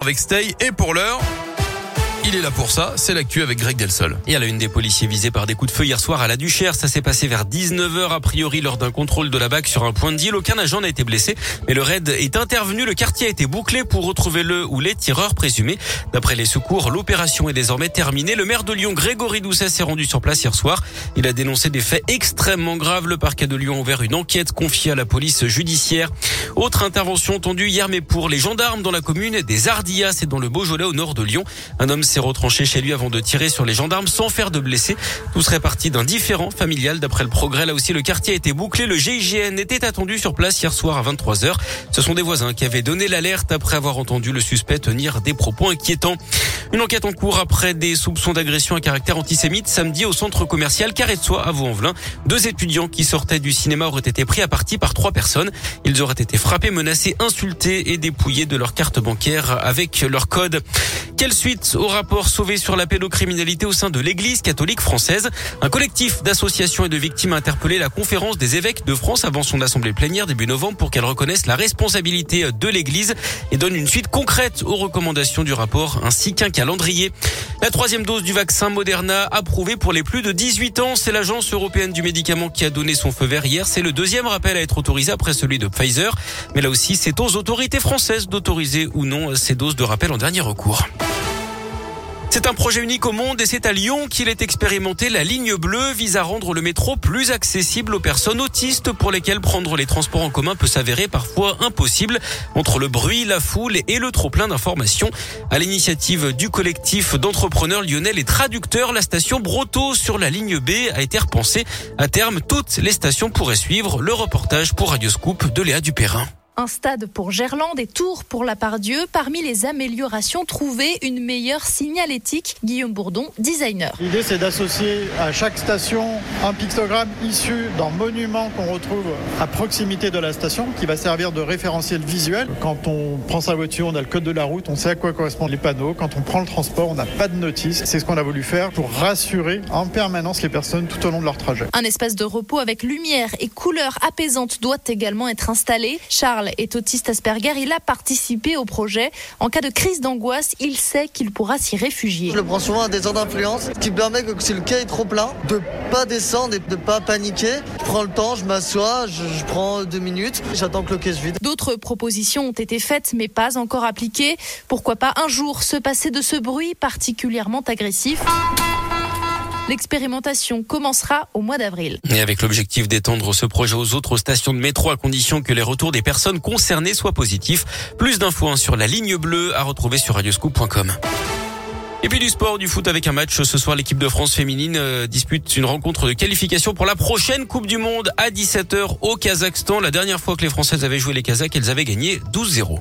avec Stay et pour l'heure. Il est là pour ça, c'est l'actu avec Greg Delsol. Et à la une des policiers visés par des coups de feu hier soir à la Duchère, ça s'est passé vers 19h a priori lors d'un contrôle de la BAC sur un point de deal. Aucun agent n'a été blessé, mais le raid est intervenu. Le quartier a été bouclé pour retrouver le ou les tireurs présumés. D'après les secours, l'opération est désormais terminée. Le maire de Lyon, Grégory Doucet, s'est rendu sur place hier soir. Il a dénoncé des faits extrêmement graves. Le parquet de Lyon a ouvert une enquête confiée à la police judiciaire. Autre intervention tendue hier, mais pour les gendarmes dans la commune des Ardillas et dans le Beaujolais au nord de Lyon. Un homme s'est retranché chez lui avant de tirer sur les gendarmes sans faire de blessés. Tout serait parti d'un différent familial. D'après le progrès, là aussi, le quartier a été bouclé. Le GIGN était attendu sur place hier soir à 23h. Ce sont des voisins qui avaient donné l'alerte après avoir entendu le suspect tenir des propos inquiétants. Une enquête en cours après des soupçons d'agression à caractère antisémite samedi au centre commercial Carré de Soie à Vaux-en-Velin. Deux étudiants qui sortaient du cinéma auraient été pris à partie par trois personnes. Ils auraient été frappés, menacés, insultés et dépouillés de leur carte bancaire avec leur code. Quelle suite au rapport sauvé sur la pédocriminalité au sein de l'Église catholique française? Un collectif d'associations et de victimes a interpellé la conférence des évêques de France avant son assemblée plénière début novembre pour qu'elle reconnaisse la responsabilité de l'Église et donne une suite concrète aux recommandations du rapport ainsi qu'un calendrier. La troisième dose du vaccin Moderna approuvée pour les plus de 18 ans. C'est l'agence européenne du médicament qui a donné son feu vert hier. C'est le deuxième rappel à être autorisé après celui de Pfizer. Mais là aussi, c'est aux autorités françaises d'autoriser ou non ces doses de rappel en dernier recours. C'est un projet unique au monde et c'est à Lyon qu'il est expérimenté. La ligne bleue vise à rendre le métro plus accessible aux personnes autistes pour lesquelles prendre les transports en commun peut s'avérer parfois impossible entre le bruit, la foule et le trop plein d'informations. À l'initiative du collectif d'entrepreneurs lyonnais et traducteurs, la station Broto sur la ligne B a été repensée. À terme, toutes les stations pourraient suivre le reportage pour Radioscoop de Léa Dupérin un stade pour Gerland et Tours pour la Pardieu. Parmi les améliorations trouvées, une meilleure signalétique. Guillaume Bourdon, designer. L'idée, c'est d'associer à chaque station un pictogramme issu d'un monument qu'on retrouve à proximité de la station, qui va servir de référentiel visuel. Quand on prend sa voiture, on a le code de la route, on sait à quoi correspondent les panneaux. Quand on prend le transport, on n'a pas de notice. C'est ce qu'on a voulu faire pour rassurer en permanence les personnes tout au long de leur trajet. Un espace de repos avec lumière et couleurs apaisantes doit également être installé. Charles est autiste Asperger. Il a participé au projet. En cas de crise d'angoisse, il sait qu'il pourra s'y réfugier. Je le prends souvent à des heures d'influence, ce qui permet que si le quai est trop plein, de pas descendre et de pas paniquer. Je prends le temps, je m'assois, je, je, prends deux minutes, j'attends que le quai se vide. D'autres propositions ont été faites, mais pas encore appliquées. Pourquoi pas un jour se passer de ce bruit particulièrement agressif? L'expérimentation commencera au mois d'avril. Et avec l'objectif d'étendre ce projet aux autres stations de métro à condition que les retours des personnes concernées soient positifs. Plus d'infos hein, sur la ligne bleue à retrouver sur radioscoop.com. Et puis du sport, du foot avec un match. Ce soir, l'équipe de France féminine euh, dispute une rencontre de qualification pour la prochaine Coupe du Monde à 17h au Kazakhstan. La dernière fois que les Françaises avaient joué les Kazakhs, elles avaient gagné 12-0.